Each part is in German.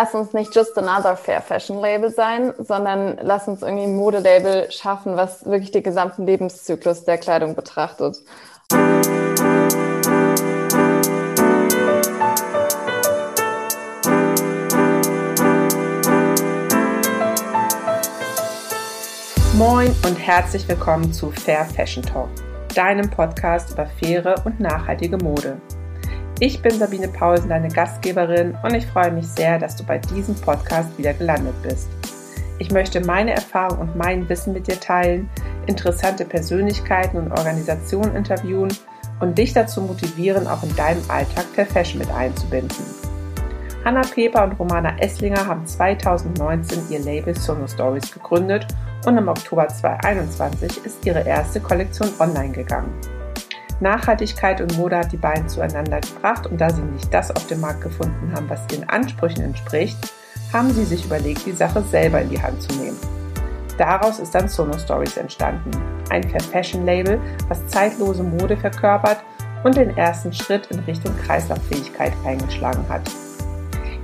lass uns nicht just another Fair Fashion Label sein, sondern lass uns irgendwie ein Modelabel schaffen, was wirklich den gesamten Lebenszyklus der Kleidung betrachtet. Moin und herzlich willkommen zu Fair Fashion Talk, deinem Podcast über faire und nachhaltige Mode. Ich bin Sabine Paulsen, deine Gastgeberin und ich freue mich sehr, dass du bei diesem Podcast wieder gelandet bist. Ich möchte meine Erfahrung und mein Wissen mit dir teilen, interessante Persönlichkeiten und Organisationen interviewen und dich dazu motivieren, auch in deinem Alltag Fair Fashion mit einzubinden. Hanna Peper und Romana Esslinger haben 2019 ihr Label Sono Stories gegründet und im Oktober 2021 ist ihre erste Kollektion online gegangen. Nachhaltigkeit und Mode hat die beiden zueinander gebracht und da sie nicht das auf dem Markt gefunden haben, was ihren Ansprüchen entspricht, haben sie sich überlegt, die Sache selber in die Hand zu nehmen. Daraus ist dann Sono Stories entstanden, ein Fair Fashion Label, was zeitlose Mode verkörpert und den ersten Schritt in Richtung Kreislauffähigkeit eingeschlagen hat.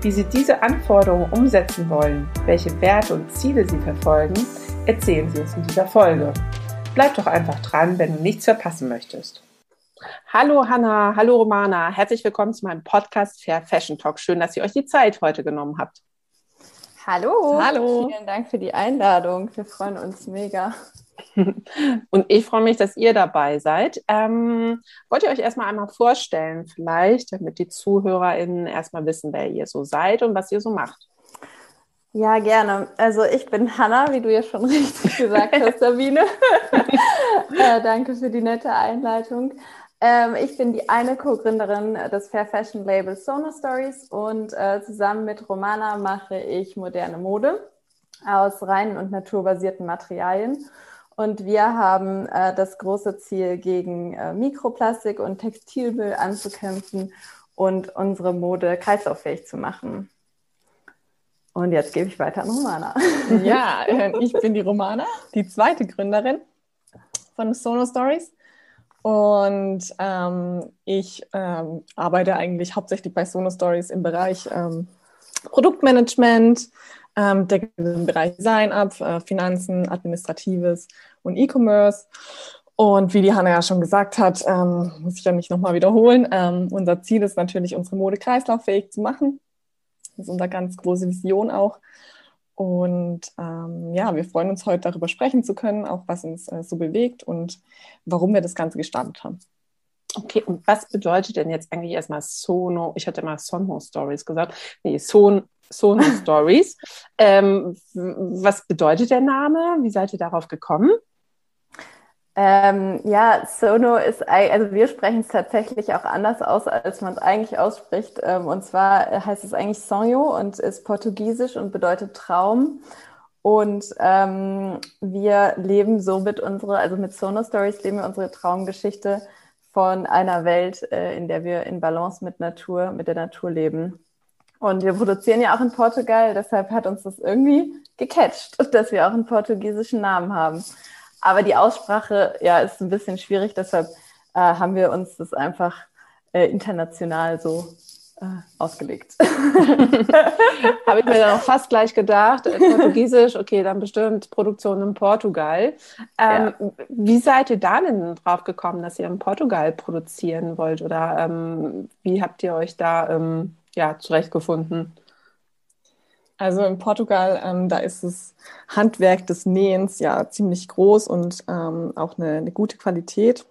Wie sie diese Anforderungen umsetzen wollen, welche Werte und Ziele sie verfolgen, erzählen sie uns in dieser Folge. Bleib doch einfach dran, wenn du nichts verpassen möchtest. Hallo Hanna, hallo Romana, herzlich willkommen zu meinem Podcast Fair Fashion Talk. Schön, dass ihr euch die Zeit heute genommen habt. Hallo. Hallo. Vielen Dank für die Einladung. Wir freuen uns mega. Und ich freue mich, dass ihr dabei seid. Ähm, wollt ihr euch erstmal einmal vorstellen, vielleicht, damit die ZuhörerInnen erstmal wissen, wer ihr so seid und was ihr so macht? Ja, gerne. Also ich bin Hanna, wie du ja schon richtig gesagt hast, Sabine. äh, danke für die nette Einleitung. Ähm, ich bin die eine Co-Gründerin des Fair Fashion Labels Sono Stories und äh, zusammen mit Romana mache ich moderne Mode aus reinen und naturbasierten Materialien. Und wir haben äh, das große Ziel, gegen äh, Mikroplastik und Textilmüll anzukämpfen und unsere Mode kreislauffähig zu machen. Und jetzt gebe ich weiter an Romana. Ja, äh, ich bin die Romana, die zweite Gründerin von Sono Stories. Und ähm, ich ähm, arbeite eigentlich hauptsächlich bei Sono Stories im Bereich ähm, Produktmanagement, ähm, decke den Bereich Design ab, äh, Finanzen, Administratives und E-Commerce. Und wie die Hanna ja schon gesagt hat, ähm, muss ich ja nicht nochmal wiederholen, ähm, unser Ziel ist natürlich, unsere Mode kreislauffähig zu machen. Das ist unsere ganz große Vision auch. Und ähm, ja, wir freuen uns heute darüber sprechen zu können, auch was uns äh, so bewegt und warum wir das Ganze gestartet haben. Okay, und was bedeutet denn jetzt eigentlich erstmal Sono? Ich hatte mal Sono Stories gesagt. Nee, Son, Sono Stories. Ähm, was bedeutet der Name? Wie seid ihr darauf gekommen? Ähm, ja, Sono ist, also wir sprechen es tatsächlich auch anders aus, als man es eigentlich ausspricht. Ähm, und zwar heißt es eigentlich Sonho und ist portugiesisch und bedeutet Traum. Und ähm, wir leben somit unsere, also mit Sono Stories leben wir unsere Traumgeschichte von einer Welt, äh, in der wir in Balance mit Natur, mit der Natur leben. Und wir produzieren ja auch in Portugal, deshalb hat uns das irgendwie gecatcht, dass wir auch einen portugiesischen Namen haben. Aber die Aussprache ja, ist ein bisschen schwierig, deshalb äh, haben wir uns das einfach äh, international so äh, ausgelegt. Habe ich mir dann auch fast gleich gedacht. Äh, Portugiesisch, okay, dann bestimmt Produktion in Portugal. Ähm, ja. Wie seid ihr da denn drauf gekommen, dass ihr in Portugal produzieren wollt? Oder ähm, wie habt ihr euch da ähm, ja, zurechtgefunden? Also in Portugal, ähm, da ist das Handwerk des Nähens ja ziemlich groß und ähm, auch eine, eine, gute Qualität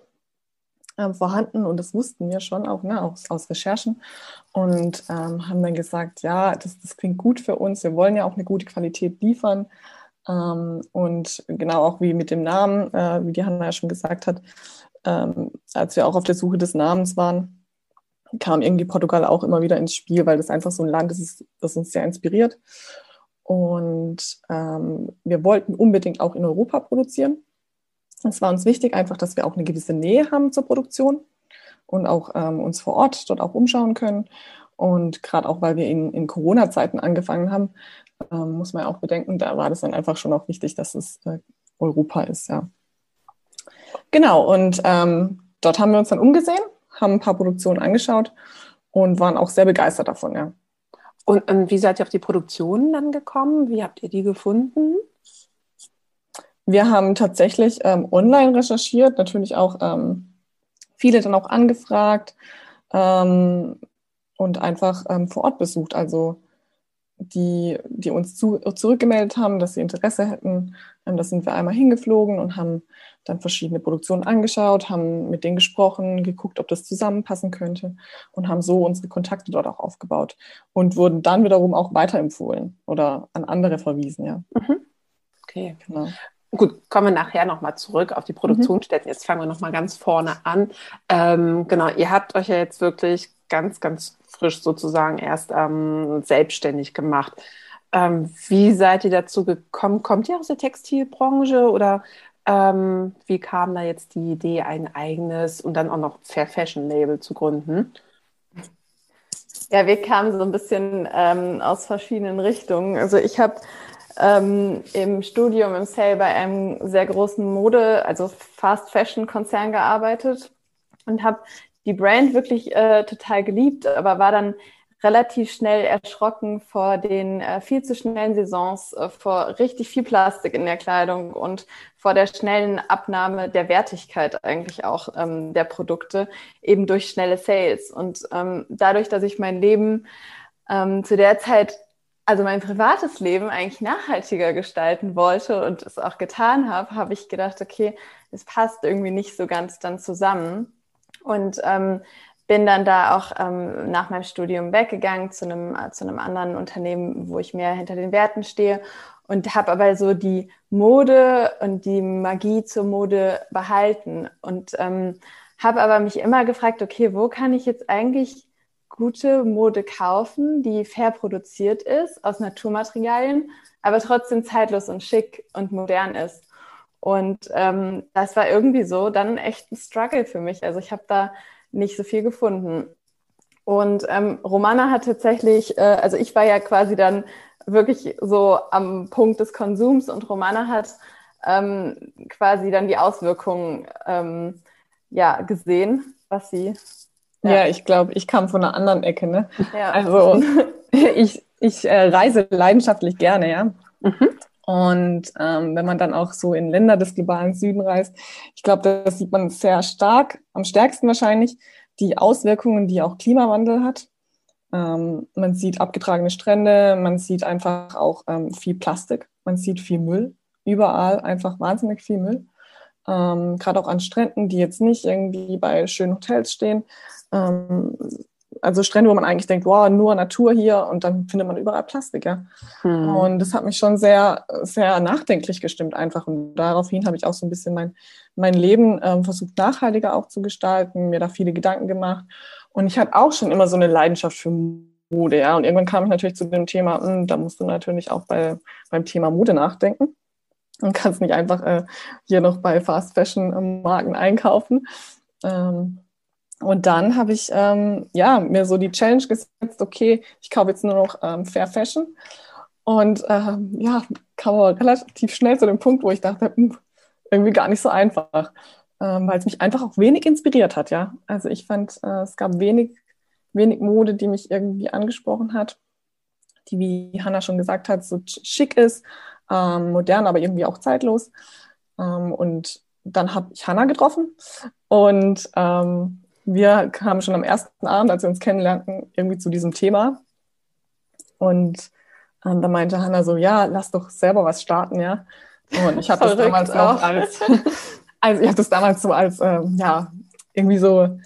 ähm, vorhanden. Und das wussten wir schon auch ne, aus, aus Recherchen. Und ähm, haben dann gesagt, ja, das, das klingt gut für uns. Wir wollen ja auch eine gute Qualität liefern. Ähm, und genau auch wie mit dem Namen, äh, wie die Hanna ja schon gesagt hat, ähm, als wir auch auf der Suche des Namens waren, kam irgendwie Portugal auch immer wieder ins Spiel, weil das einfach so ein Land ist, das uns sehr inspiriert. Und ähm, wir wollten unbedingt auch in Europa produzieren. Es war uns wichtig, einfach, dass wir auch eine gewisse Nähe haben zur Produktion und auch ähm, uns vor Ort dort auch umschauen können. Und gerade auch, weil wir in, in Corona-Zeiten angefangen haben, ähm, muss man ja auch bedenken, da war das dann einfach schon auch wichtig, dass es äh, Europa ist, ja. Genau, und ähm, dort haben wir uns dann umgesehen haben ein paar Produktionen angeschaut und waren auch sehr begeistert davon, ja. Und, und wie seid ihr auf die Produktion dann gekommen? Wie habt ihr die gefunden? Wir haben tatsächlich ähm, online recherchiert, natürlich auch ähm, viele dann auch angefragt ähm, und einfach ähm, vor Ort besucht. Also die, die uns zu, zurückgemeldet haben, dass sie Interesse hätten. Ähm, da sind wir einmal hingeflogen und haben dann verschiedene Produktionen angeschaut, haben mit denen gesprochen, geguckt, ob das zusammenpassen könnte und haben so unsere Kontakte dort auch aufgebaut und wurden dann wiederum auch weiterempfohlen oder an andere verwiesen, ja. Mhm. Okay. Genau. Gut, kommen wir nachher nochmal zurück auf die Produktionsstätten. Jetzt fangen wir nochmal ganz vorne an. Ähm, genau, ihr habt euch ja jetzt wirklich ganz, ganz frisch sozusagen erst ähm, selbstständig gemacht. Ähm, wie seid ihr dazu gekommen? Kommt ihr aus der Textilbranche oder ähm, wie kam da jetzt die Idee, ein eigenes und dann auch noch Fair Fashion Label zu gründen? Ja, wir kamen so ein bisschen ähm, aus verschiedenen Richtungen. Also ich habe ähm, im Studium im Sale bei einem sehr großen Mode, also Fast Fashion Konzern gearbeitet und habe die Brand wirklich äh, total geliebt, aber war dann relativ schnell erschrocken vor den äh, viel zu schnellen Saisons, äh, vor richtig viel Plastik in der Kleidung und vor der schnellen Abnahme der Wertigkeit eigentlich auch ähm, der Produkte, eben durch schnelle Sales. Und ähm, dadurch, dass ich mein Leben ähm, zu der Zeit also mein privates Leben eigentlich nachhaltiger gestalten wollte und es auch getan habe, habe ich gedacht, okay, es passt irgendwie nicht so ganz dann zusammen. Und ähm, bin dann da auch ähm, nach meinem Studium weggegangen zu einem, zu einem anderen Unternehmen, wo ich mehr hinter den Werten stehe und habe aber so die Mode und die Magie zur Mode behalten und ähm, habe aber mich immer gefragt, okay, wo kann ich jetzt eigentlich gute Mode kaufen, die fair produziert ist, aus Naturmaterialien, aber trotzdem zeitlos und schick und modern ist. Und ähm, das war irgendwie so dann echt ein Struggle für mich. Also ich habe da nicht so viel gefunden. Und ähm, Romana hat tatsächlich, äh, also ich war ja quasi dann wirklich so am Punkt des Konsums und Romana hat ähm, quasi dann die Auswirkungen ähm, ja, gesehen, was sie ja, ja ich glaube, ich kam von einer anderen Ecke. Ne? Ja. Also ich, ich äh, reise leidenschaftlich gerne, ja. Mhm. Und ähm, wenn man dann auch so in Länder des globalen Süden reist, ich glaube, das sieht man sehr stark, am stärksten wahrscheinlich, die Auswirkungen, die auch Klimawandel hat. Ähm, man sieht abgetragene Strände, man sieht einfach auch ähm, viel Plastik, man sieht viel Müll, überall einfach wahnsinnig viel Müll. Ähm, Gerade auch an Stränden, die jetzt nicht irgendwie bei schönen Hotels stehen, ähm, also Strände, wo man eigentlich denkt, wow, nur Natur hier und dann findet man überall Plastik, ja. Hm. Und das hat mich schon sehr, sehr nachdenklich gestimmt einfach. Und daraufhin habe ich auch so ein bisschen mein, mein Leben ähm, versucht, nachhaltiger auch zu gestalten, mir da viele Gedanken gemacht. Und ich hatte auch schon immer so eine Leidenschaft für Mode, ja. Und irgendwann kam ich natürlich zu dem Thema, mh, hm, da musst du natürlich auch bei, beim Thema Mode nachdenken. Und kannst nicht einfach äh, hier noch bei Fast Fashion Marken einkaufen. Ähm, und dann habe ich ähm, ja, mir so die Challenge gesetzt, okay, ich kaufe jetzt nur noch ähm, Fair Fashion. Und ähm, ja, kam aber relativ schnell zu dem Punkt, wo ich dachte, hm, irgendwie gar nicht so einfach, ähm, weil es mich einfach auch wenig inspiriert hat, ja. Also ich fand, äh, es gab wenig, wenig Mode, die mich irgendwie angesprochen hat, die, wie Hannah schon gesagt hat, so schick ist, ähm, modern, aber irgendwie auch zeitlos. Ähm, und dann habe ich Hannah getroffen und ähm, wir kamen schon am ersten Abend, als wir uns kennenlernten, irgendwie zu diesem Thema. Und ähm, da meinte Hanna so, ja, lass doch selber was starten, ja. Und ich habe das damals auch. als, also ich habe das damals so als, ähm, ja, irgendwie so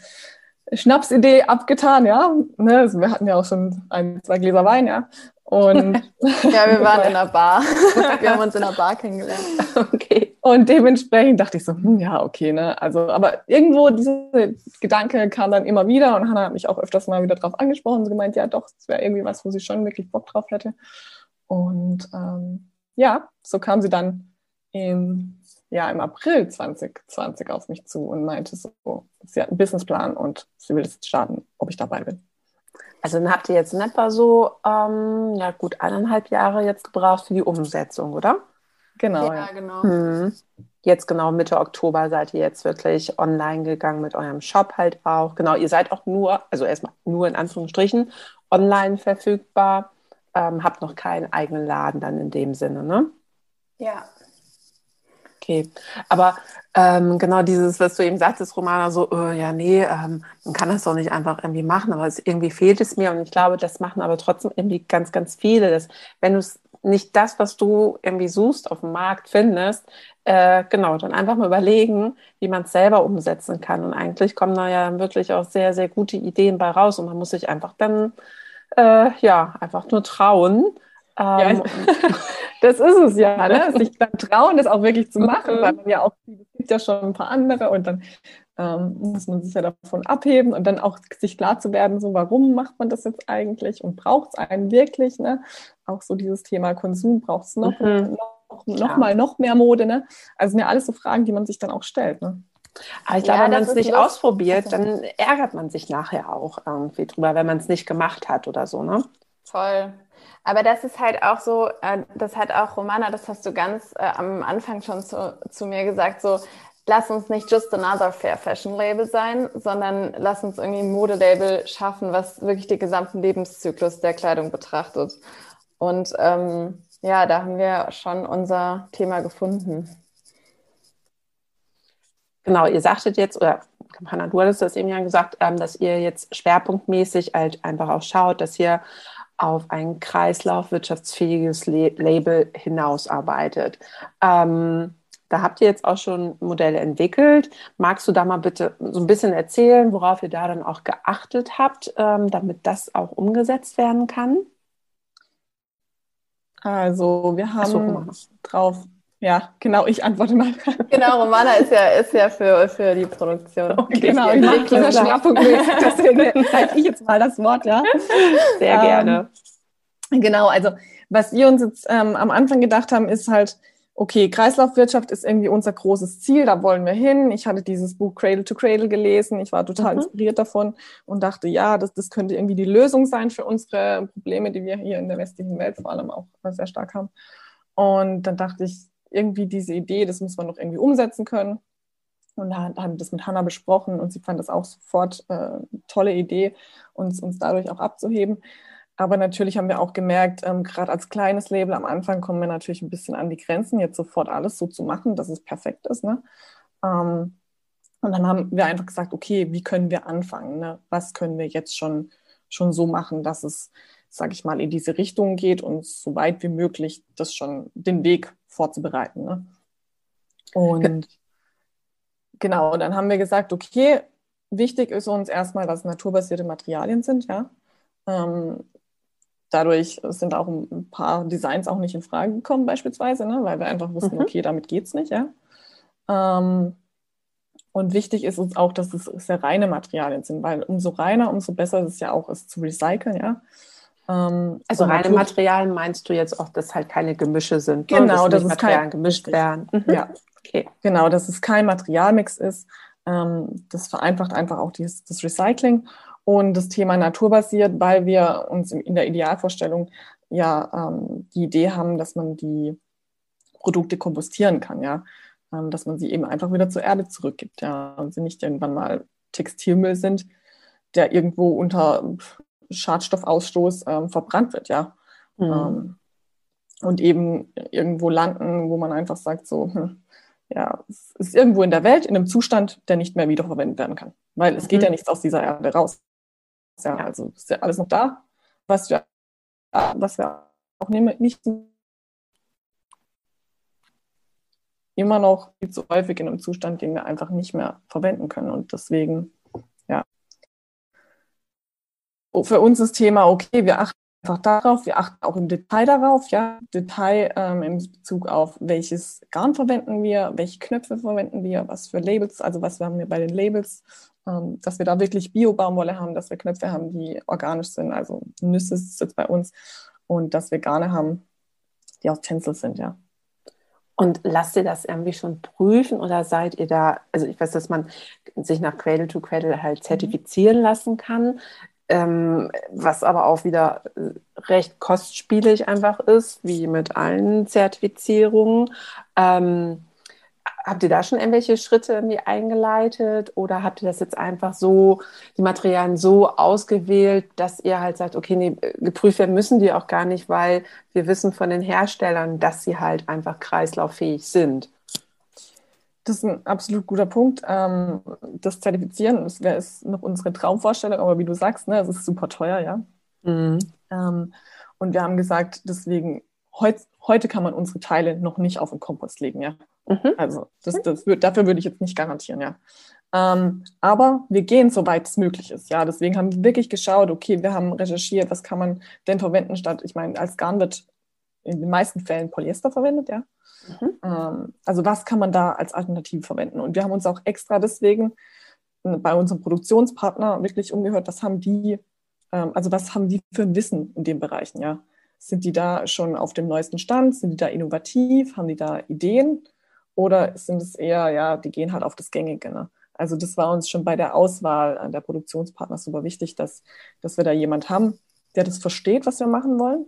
Schnapsidee abgetan, ja. Ne? Also wir hatten ja auch schon ein, zwei Gläser Wein, ja. Und ja, wir waren in einer Bar. wir haben uns in einer Bar kennengelernt. Okay. Und dementsprechend dachte ich so, hm, ja, okay, ne? Also, aber irgendwo dieser Gedanke kam dann immer wieder und Hannah hat mich auch öfters mal wieder drauf angesprochen und gemeint, ja, doch, es wäre irgendwie was, wo sie schon wirklich Bock drauf hätte. Und ähm, ja, so kam sie dann im, ja, im April 2020 auf mich zu und meinte so, sie hat einen Businessplan und sie will jetzt starten, ob ich dabei bin. Also dann habt ihr jetzt in etwa so, ähm, ja gut, eineinhalb Jahre jetzt gebraucht für die Umsetzung, oder? Genau. Ja, genau. Hm. Jetzt genau Mitte Oktober seid ihr jetzt wirklich online gegangen mit eurem Shop halt auch. Genau, ihr seid auch nur, also erstmal nur in Anführungsstrichen, online verfügbar. Ähm, habt noch keinen eigenen Laden dann in dem Sinne, ne? Ja. Okay, aber ähm, genau dieses, was du eben sagtest, Romana, so, oh, ja, nee, ähm, man kann das doch nicht einfach irgendwie machen, aber es, irgendwie fehlt es mir und ich glaube, das machen aber trotzdem irgendwie ganz, ganz viele, dass wenn du nicht das, was du irgendwie suchst, auf dem Markt findest, äh, genau, dann einfach mal überlegen, wie man es selber umsetzen kann. Und eigentlich kommen da ja wirklich auch sehr, sehr gute Ideen bei raus und man muss sich einfach dann, äh, ja, einfach nur trauen. Ähm, ja, das ist es ja, ne? sich dann trauen, das auch wirklich zu machen, weil man ja auch, es gibt ja schon ein paar andere und dann ähm, muss man sich ja davon abheben und dann auch sich klar zu werden, so warum macht man das jetzt eigentlich und braucht es einen wirklich, ne? Auch so dieses Thema Konsum, braucht es noch, mhm. noch, noch mal noch mehr Mode, ne? Also sind ja alles so Fragen, die man sich dann auch stellt, ne? Aber ich glaube, ja, wenn man es nicht ausprobiert, dann ärgert man sich nachher auch irgendwie drüber, wenn man es nicht gemacht hat oder so, ne? Voll. Aber das ist halt auch so, äh, das hat auch Romana, das hast du ganz äh, am Anfang schon zu, zu mir gesagt, so, lass uns nicht just another Fair Fashion Label sein, sondern lass uns irgendwie ein Modelabel schaffen, was wirklich den gesamten Lebenszyklus der Kleidung betrachtet. Und ähm, ja, da haben wir schon unser Thema gefunden. Genau, ihr sagtet jetzt, oder Hanna, du hattest das eben ja gesagt, ähm, dass ihr jetzt schwerpunktmäßig halt einfach auch schaut, dass ihr auf ein kreislaufwirtschaftsfähiges Label hinausarbeitet. Ähm, da habt ihr jetzt auch schon Modelle entwickelt. Magst du da mal bitte so ein bisschen erzählen, worauf ihr da dann auch geachtet habt, ähm, damit das auch umgesetzt werden kann? Also wir haben so, drauf ja, genau, ich antworte mal. Genau, Romana ist ja, ist ja für, für die Produktion. Okay, genau, ich mache dieser Schwerpunkt deswegen zeige ich jetzt mal das Wort, ja. Sehr ähm, gerne. Genau, also was wir uns jetzt ähm, am Anfang gedacht haben, ist halt, okay, Kreislaufwirtschaft ist irgendwie unser großes Ziel, da wollen wir hin. Ich hatte dieses Buch Cradle to Cradle gelesen, ich war total mhm. inspiriert davon und dachte, ja, das, das könnte irgendwie die Lösung sein für unsere Probleme, die wir hier in der westlichen Welt vor allem auch sehr stark haben. Und dann dachte ich, irgendwie diese Idee, das muss man noch irgendwie umsetzen können. Und da haben wir das mit Hannah besprochen und sie fand das auch sofort äh, tolle Idee, uns, uns dadurch auch abzuheben. Aber natürlich haben wir auch gemerkt, ähm, gerade als kleines Label am Anfang kommen wir natürlich ein bisschen an die Grenzen, jetzt sofort alles so zu machen, dass es perfekt ist. Ne? Ähm, und dann haben wir einfach gesagt, okay, wie können wir anfangen? Ne? Was können wir jetzt schon, schon so machen, dass es, sage ich mal, in diese Richtung geht und so weit wie möglich das schon den Weg vorzubereiten. Ne? Und genau, dann haben wir gesagt, okay, wichtig ist uns erstmal, dass naturbasierte Materialien sind, ja. Ähm, dadurch sind auch ein paar Designs auch nicht in Frage gekommen, beispielsweise, ne? weil wir einfach wussten, mhm. okay, damit geht es nicht, ja. Ähm, und wichtig ist uns auch, dass es sehr reine Materialien sind, weil umso reiner, umso besser ist es ja auch, es zu recyceln, ja. Ähm, also reine Materialien meinst du jetzt auch, dass halt keine Gemische sind? Ne? Genau, dass, dass Materialien kein, gemischt werden. Mhm. Ja, okay. Genau, dass es kein Materialmix ist. Ähm, das vereinfacht einfach auch dieses, das Recycling und das Thema naturbasiert, weil wir uns in der Idealvorstellung ja ähm, die Idee haben, dass man die Produkte kompostieren kann, ja, ähm, dass man sie eben einfach wieder zur Erde zurückgibt, ja, und sie nicht irgendwann mal Textilmüll sind, der irgendwo unter Schadstoffausstoß ähm, verbrannt wird, ja. Mhm. Ähm, und eben irgendwo landen, wo man einfach sagt, so, hm, ja, es ist irgendwo in der Welt in einem Zustand, der nicht mehr wiederverwendet werden kann. Weil es mhm. geht ja nichts aus dieser Erde raus. Ja, also ist ja alles noch da, was wir, was wir auch nicht immer noch viel zu häufig in einem Zustand, den wir einfach nicht mehr verwenden können. Und deswegen für uns das Thema, okay, wir achten einfach darauf, wir achten auch im Detail darauf, ja, Detail ähm, in Bezug auf welches Garn verwenden wir, welche Knöpfe verwenden wir, was für Labels, also was haben wir bei den Labels, ähm, dass wir da wirklich Bio-Baumwolle haben, dass wir Knöpfe haben, die organisch sind, also Nüsse ist jetzt bei uns und dass wir Garne haben, die aus Tencel sind, ja. Und lasst ihr das irgendwie schon prüfen oder seid ihr da, also ich weiß, dass man sich nach Cradle to Cradle halt mhm. zertifizieren lassen kann. Ähm, was aber auch wieder äh, recht kostspielig einfach ist, wie mit allen Zertifizierungen. Ähm, habt ihr da schon irgendwelche Schritte irgendwie eingeleitet oder habt ihr das jetzt einfach so, die Materialien so ausgewählt, dass ihr halt sagt, okay, nee, geprüft werden müssen die auch gar nicht, weil wir wissen von den Herstellern, dass sie halt einfach kreislauffähig sind? Das ist ein absolut guter Punkt. Ähm, das Zertifizieren das wär, ist noch unsere Traumvorstellung, aber wie du sagst, ne, es ist super teuer, ja. Mhm. Ähm, und wir haben gesagt, deswegen, heut, heute kann man unsere Teile noch nicht auf den Kompost legen, ja. Mhm. Also das, das wird, dafür würde ich jetzt nicht garantieren, ja. Ähm, aber wir gehen, soweit es möglich ist. Ja, deswegen haben wir wirklich geschaut, okay, wir haben recherchiert, was kann man denn verwenden statt, ich meine, als Garn wird in den meisten Fällen Polyester verwendet, ja. Mhm. Ähm, also was kann man da als Alternative verwenden? Und wir haben uns auch extra deswegen äh, bei unserem Produktionspartner wirklich umgehört, was haben die, ähm, also was haben die für ein Wissen in den Bereichen, ja? Sind die da schon auf dem neuesten Stand? Sind die da innovativ? Haben die da Ideen? Oder sind es eher, ja, die gehen halt auf das Gängige, ne? Also das war uns schon bei der Auswahl der Produktionspartner super wichtig, dass, dass wir da jemand haben, der das versteht, was wir machen wollen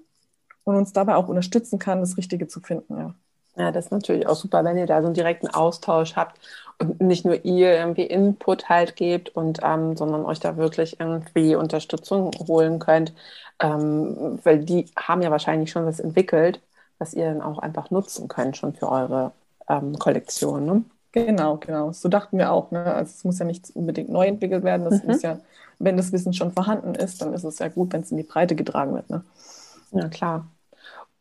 und uns dabei auch unterstützen kann, das Richtige zu finden, ja. Ja, das ist natürlich auch super, wenn ihr da so einen direkten Austausch habt und nicht nur ihr irgendwie Input halt gebt und ähm, sondern euch da wirklich irgendwie Unterstützung holen könnt, ähm, weil die haben ja wahrscheinlich schon was entwickelt, was ihr dann auch einfach nutzen könnt schon für eure ähm, Kollektion. Ne? Genau, genau. So dachten wir auch. Ne? Also es muss ja nicht unbedingt neu entwickelt werden. Das mhm. muss ja, wenn das Wissen schon vorhanden ist, dann ist es ja gut, wenn es in die Breite getragen wird. Ne? Ja, klar.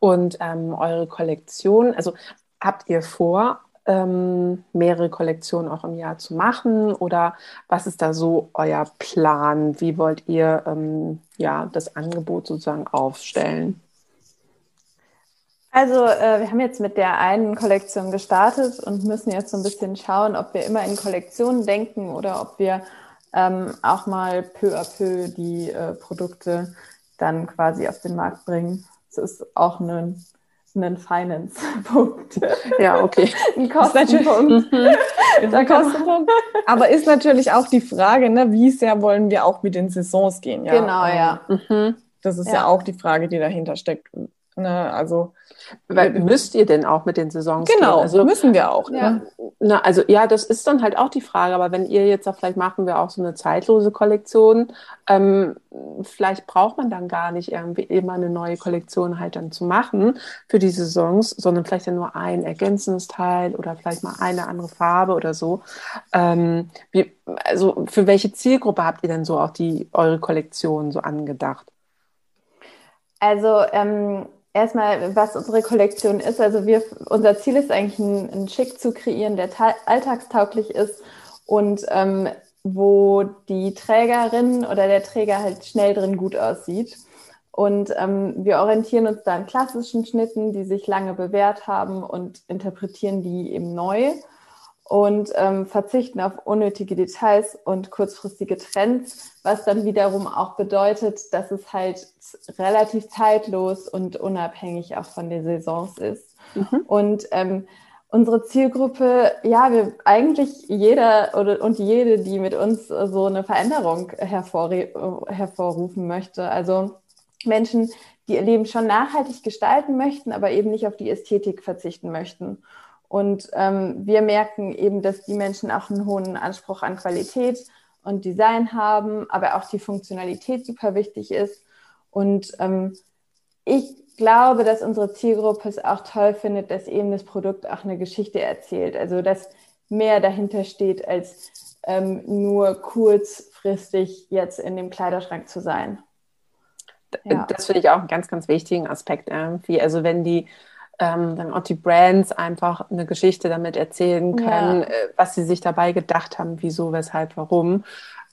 Und ähm, eure Kollektion, also habt ihr vor, ähm, mehrere Kollektionen auch im Jahr zu machen? Oder was ist da so euer Plan? Wie wollt ihr ähm, ja, das Angebot sozusagen aufstellen? Also äh, wir haben jetzt mit der einen Kollektion gestartet und müssen jetzt so ein bisschen schauen, ob wir immer in Kollektionen denken oder ob wir ähm, auch mal peu à peu die äh, Produkte dann quasi auf den Markt bringen. Das ist auch ein, ein Finance-Punkt. Ja, okay. ein Kostenpunkt. Mhm. ein Kostenpunkt. Aber ist natürlich auch die Frage, ne, wie sehr wollen wir auch mit den Saisons gehen? Ja? Genau, ja. Mhm. Das ist ja. ja auch die Frage, die dahinter steckt. Ne, also weil, müsst ihr denn auch mit den Saisons Genau, gehen? also müssen wir auch. Ja. Ne? Na, also ja, das ist dann halt auch die Frage. Aber wenn ihr jetzt auch vielleicht machen wir auch so eine zeitlose Kollektion, ähm, vielleicht braucht man dann gar nicht irgendwie immer eine neue Kollektion halt dann zu machen für die Saisons, sondern vielleicht ja nur ein ergänzendes Teil oder vielleicht mal eine andere Farbe oder so. Ähm, wie, also für welche Zielgruppe habt ihr denn so auch die eure Kollektion so angedacht? Also ähm, erstmal, was unsere Kollektion ist. Also wir, unser Ziel ist eigentlich, einen, einen Schick zu kreieren, der alltagstauglich ist und ähm, wo die Trägerin oder der Träger halt schnell drin gut aussieht. Und ähm, wir orientieren uns da an klassischen Schnitten, die sich lange bewährt haben und interpretieren die eben neu und ähm, verzichten auf unnötige Details und kurzfristige Trends, was dann wiederum auch bedeutet, dass es halt relativ zeitlos und unabhängig auch von den Saisons ist. Mhm. Und ähm, unsere Zielgruppe, ja, wir eigentlich jeder oder und jede, die mit uns so eine Veränderung hervorrufen möchte. Also Menschen, die ihr Leben schon nachhaltig gestalten möchten, aber eben nicht auf die Ästhetik verzichten möchten. Und ähm, wir merken eben, dass die Menschen auch einen hohen Anspruch an Qualität und Design haben, aber auch die Funktionalität super wichtig ist. Und ähm, ich glaube, dass unsere Zielgruppe es auch toll findet, dass eben das Produkt auch eine Geschichte erzählt. Also dass mehr dahinter steht, als ähm, nur kurzfristig jetzt in dem Kleiderschrank zu sein. Ja. Das finde ich auch einen ganz, ganz wichtigen Aspekt irgendwie. Also wenn die ähm, dann auch die Brands einfach eine Geschichte damit erzählen können, ja. äh, was sie sich dabei gedacht haben, wieso, weshalb, warum,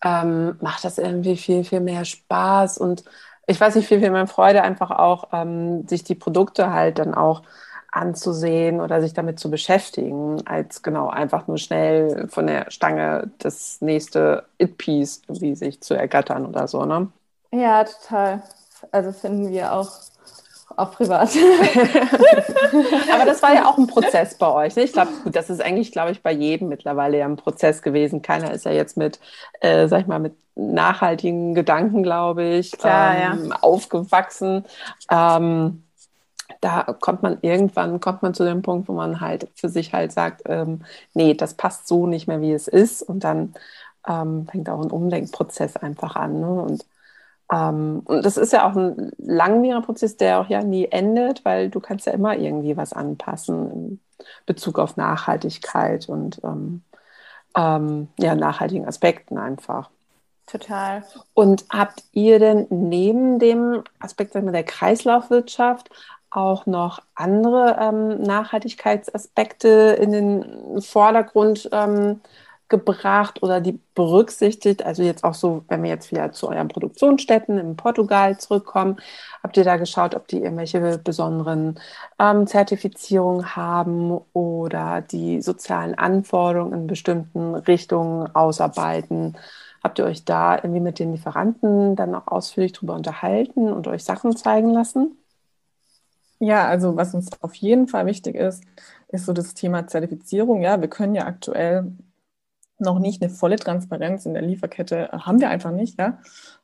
ähm, macht das irgendwie viel, viel mehr Spaß und ich weiß nicht, viel, viel mehr Freude einfach auch, ähm, sich die Produkte halt dann auch anzusehen oder sich damit zu beschäftigen, als genau einfach nur schnell von der Stange das nächste It-Piece wie sich zu ergattern oder so, ne? Ja, total. Also finden wir auch auch privat. Aber das war ja auch ein Prozess bei euch. Ne? Ich glaube, gut, das ist eigentlich, glaube ich, bei jedem mittlerweile ja ein Prozess gewesen. Keiner ist ja jetzt mit, äh, sag ich mal, mit nachhaltigen Gedanken, glaube ich, Klar, ähm, ja. aufgewachsen. Ähm, da kommt man irgendwann, kommt man zu dem Punkt, wo man halt für sich halt sagt, ähm, nee, das passt so nicht mehr, wie es ist. Und dann ähm, fängt auch ein Umdenkprozess einfach an. Ne? Und, ähm, und das ist ja auch ein langwieriger Prozess, der auch ja nie endet, weil du kannst ja immer irgendwie was anpassen in Bezug auf Nachhaltigkeit und ähm, ähm, ja, nachhaltigen Aspekten einfach. Total. Und habt ihr denn neben dem Aspekt der Kreislaufwirtschaft auch noch andere ähm, Nachhaltigkeitsaspekte in den Vordergrund ähm, gebracht oder die berücksichtigt? Also jetzt auch so, wenn wir jetzt wieder zu euren Produktionsstätten in Portugal zurückkommen, habt ihr da geschaut, ob die irgendwelche besonderen ähm, Zertifizierungen haben oder die sozialen Anforderungen in bestimmten Richtungen ausarbeiten? Habt ihr euch da irgendwie mit den Lieferanten dann auch ausführlich drüber unterhalten und euch Sachen zeigen lassen? Ja, also was uns auf jeden Fall wichtig ist, ist so das Thema Zertifizierung. Ja, wir können ja aktuell noch nicht eine volle Transparenz in der Lieferkette, äh, haben wir einfach nicht, ja,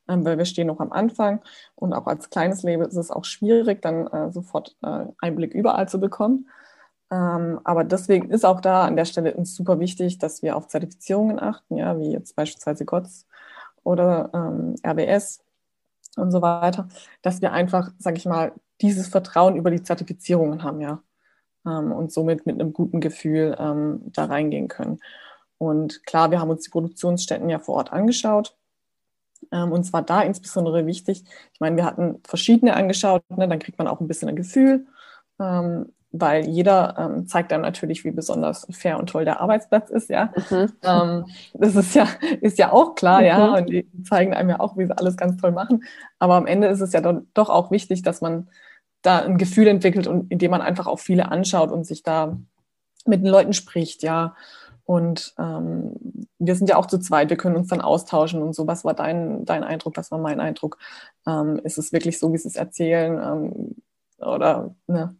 ähm, weil wir stehen noch am Anfang und auch als kleines Label ist es auch schwierig, dann äh, sofort äh, Einblick überall zu bekommen. Ähm, aber deswegen ist auch da an der Stelle uns super wichtig, dass wir auf Zertifizierungen achten, ja, wie jetzt beispielsweise GOTS oder ähm, RBS und so weiter, dass wir einfach, sage ich mal, dieses Vertrauen über die Zertifizierungen haben, ja, ähm, und somit mit einem guten Gefühl ähm, da reingehen können. Und klar, wir haben uns die Produktionsstätten ja vor Ort angeschaut. Ähm, und zwar da insbesondere wichtig, ich meine, wir hatten verschiedene angeschaut, ne, dann kriegt man auch ein bisschen ein Gefühl, ähm, weil jeder ähm, zeigt dann natürlich, wie besonders fair und toll der Arbeitsplatz ist, ja. Mhm. Ähm, das ist ja, ist ja auch klar, mhm. ja. Und die zeigen einem ja auch, wie sie alles ganz toll machen. Aber am Ende ist es ja dann doch auch wichtig, dass man da ein Gefühl entwickelt und indem man einfach auch viele anschaut und sich da mit den Leuten spricht, ja. Und ähm, wir sind ja auch zu zweit, wir können uns dann austauschen und so. Was war dein, dein Eindruck, was war mein Eindruck? Ähm, ist es wirklich so, wie sie es erzählen? Ähm, oder, ne?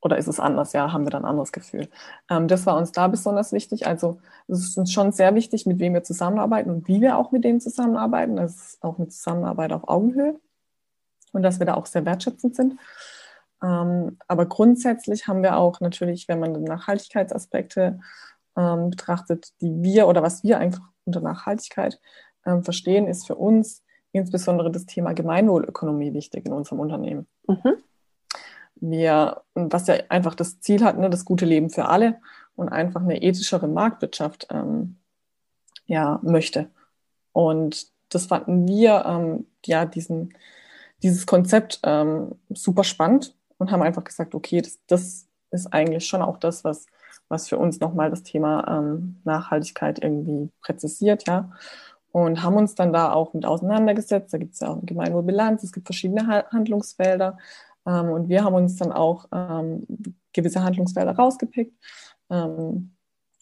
oder ist es anders? Ja, haben wir dann ein anderes Gefühl. Ähm, das war uns da besonders wichtig. Also es ist uns schon sehr wichtig, mit wem wir zusammenarbeiten und wie wir auch mit denen zusammenarbeiten. Das ist auch eine Zusammenarbeit auf Augenhöhe und dass wir da auch sehr wertschätzend sind. Ähm, aber grundsätzlich haben wir auch natürlich, wenn man Nachhaltigkeitsaspekte ähm, betrachtet, die wir oder was wir einfach unter Nachhaltigkeit ähm, verstehen, ist für uns insbesondere das Thema Gemeinwohlökonomie wichtig in unserem Unternehmen. Mhm. Wir, was ja einfach das Ziel hat, ne, das gute Leben für alle und einfach eine ethischere Marktwirtschaft ähm, ja, möchte. Und das fanden wir, ähm, ja, diesen, dieses Konzept ähm, super spannend und haben einfach gesagt, okay, das, das ist eigentlich schon auch das, was was für uns nochmal das Thema ähm, Nachhaltigkeit irgendwie präzisiert, ja. Und haben uns dann da auch mit auseinandergesetzt. Da gibt es ja auch eine Gemeinwohlbilanz, es gibt verschiedene Handlungsfelder. Ähm, und wir haben uns dann auch ähm, gewisse Handlungsfelder rausgepickt. Ähm,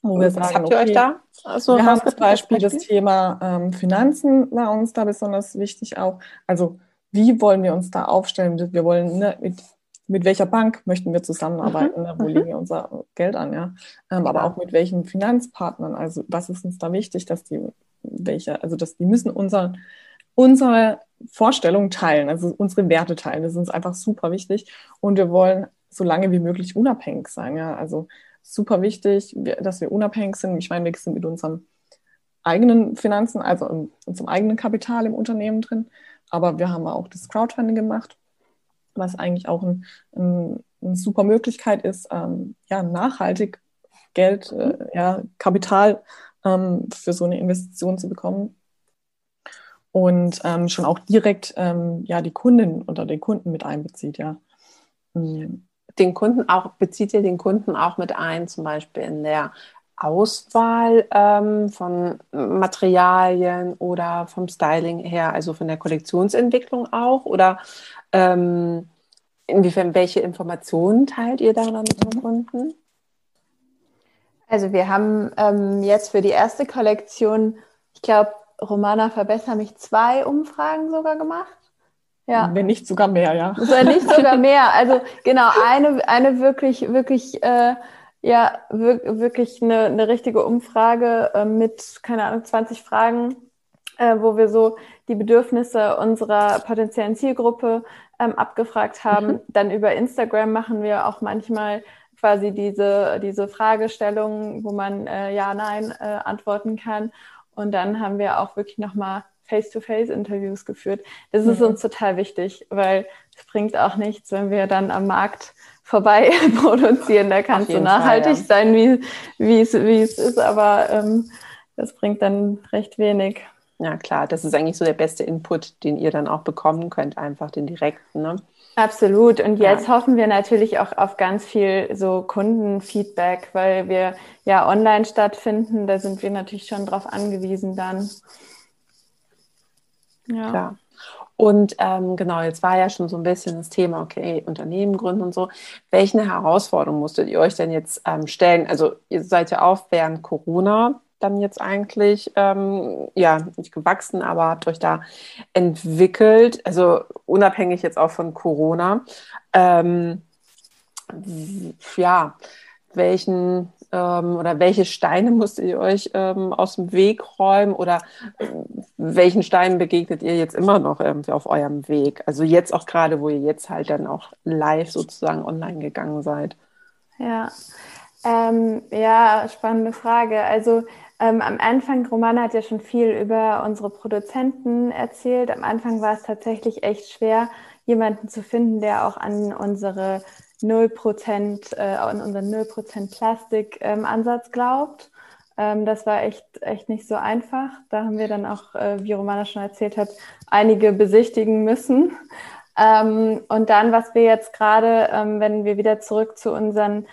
wo wir sagen, habt ihr okay, euch da? Also wir haben zum Beispiel das Thema ähm, Finanzen war uns da besonders wichtig auch. Also wie wollen wir uns da aufstellen? Wir wollen ne, mit mit welcher Bank möchten wir zusammenarbeiten, mhm. wo mhm. legen wir unser Geld an, ja. Ähm, aber auch mit welchen Finanzpartnern, also was ist uns da wichtig, dass die welche, also dass die müssen unser, unsere Vorstellung teilen, also unsere Werte teilen. Das ist uns einfach super wichtig. Und wir wollen so lange wie möglich unabhängig sein, ja. Also super wichtig, dass wir unabhängig sind. Ich meine, wir sind mit unserem eigenen Finanzen, also in unserem eigenen Kapital im Unternehmen drin. Aber wir haben auch das Crowdfunding gemacht was eigentlich auch ein, ein, eine super Möglichkeit ist, ähm, ja, nachhaltig Geld, äh, ja, Kapital ähm, für so eine Investition zu bekommen. Und ähm, schon auch direkt ähm, ja, die Kunden oder den Kunden mit einbezieht, ja. Mhm. Den Kunden auch, bezieht ihr den Kunden auch mit ein, zum Beispiel in der Auswahl ähm, von Materialien oder vom Styling her, also von der Kollektionsentwicklung auch? Oder ähm, inwiefern, welche Informationen teilt ihr da dann mit den Kunden? Also wir haben ähm, jetzt für die erste Kollektion, ich glaube, Romana verbessere mich, zwei Umfragen sogar gemacht. Ja. Wenn nicht sogar mehr, ja. Wenn nicht sogar mehr. Also genau, eine, eine wirklich, wirklich, äh, ja, wirklich eine, eine richtige Umfrage äh, mit, keine Ahnung, 20 Fragen, äh, wo wir so die Bedürfnisse unserer potenziellen Zielgruppe ähm, abgefragt haben. Mhm. Dann über Instagram machen wir auch manchmal quasi diese, diese Fragestellungen, wo man äh, Ja, Nein äh, antworten kann. Und dann haben wir auch wirklich nochmal Face-to-Face-Interviews geführt. Das ist mhm. uns total wichtig, weil es bringt auch nichts, wenn wir dann am Markt vorbei produzieren. Da kannst du nachhaltig Fall, ja. sein, wie, wie, es, wie es ist, aber ähm, das bringt dann recht wenig. Ja, klar, das ist eigentlich so der beste Input, den ihr dann auch bekommen könnt, einfach den direkten. Ne? Absolut. Und jetzt ja. hoffen wir natürlich auch auf ganz viel so Kundenfeedback, weil wir ja online stattfinden. Da sind wir natürlich schon drauf angewiesen dann. Ja. Klar. Und ähm, genau, jetzt war ja schon so ein bisschen das Thema, okay, Unternehmen gründen und so. Welche Herausforderungen musstet ihr euch denn jetzt ähm, stellen? Also ihr seid ja auch während Corona dann jetzt eigentlich, ähm, ja, nicht gewachsen, aber habt euch da entwickelt, also unabhängig jetzt auch von Corona. Ähm, ja, welchen ähm, oder welche Steine musstet ihr euch ähm, aus dem Weg räumen oder äh, welchen Steinen begegnet ihr jetzt immer noch irgendwie auf eurem Weg? Also jetzt auch gerade, wo ihr jetzt halt dann auch live sozusagen online gegangen seid. Ja, ähm, ja, spannende Frage. Also ähm, am Anfang, Romana hat ja schon viel über unsere Produzenten erzählt. Am Anfang war es tatsächlich echt schwer, jemanden zu finden, der auch an unsere 0%, äh, unseren 0% Plastik-Ansatz ähm, glaubt. Ähm, das war echt, echt nicht so einfach. Da haben wir dann auch, äh, wie Romana schon erzählt hat, einige besichtigen müssen. Ähm, und dann, was wir jetzt gerade, ähm, wenn wir wieder zurück zu unseren,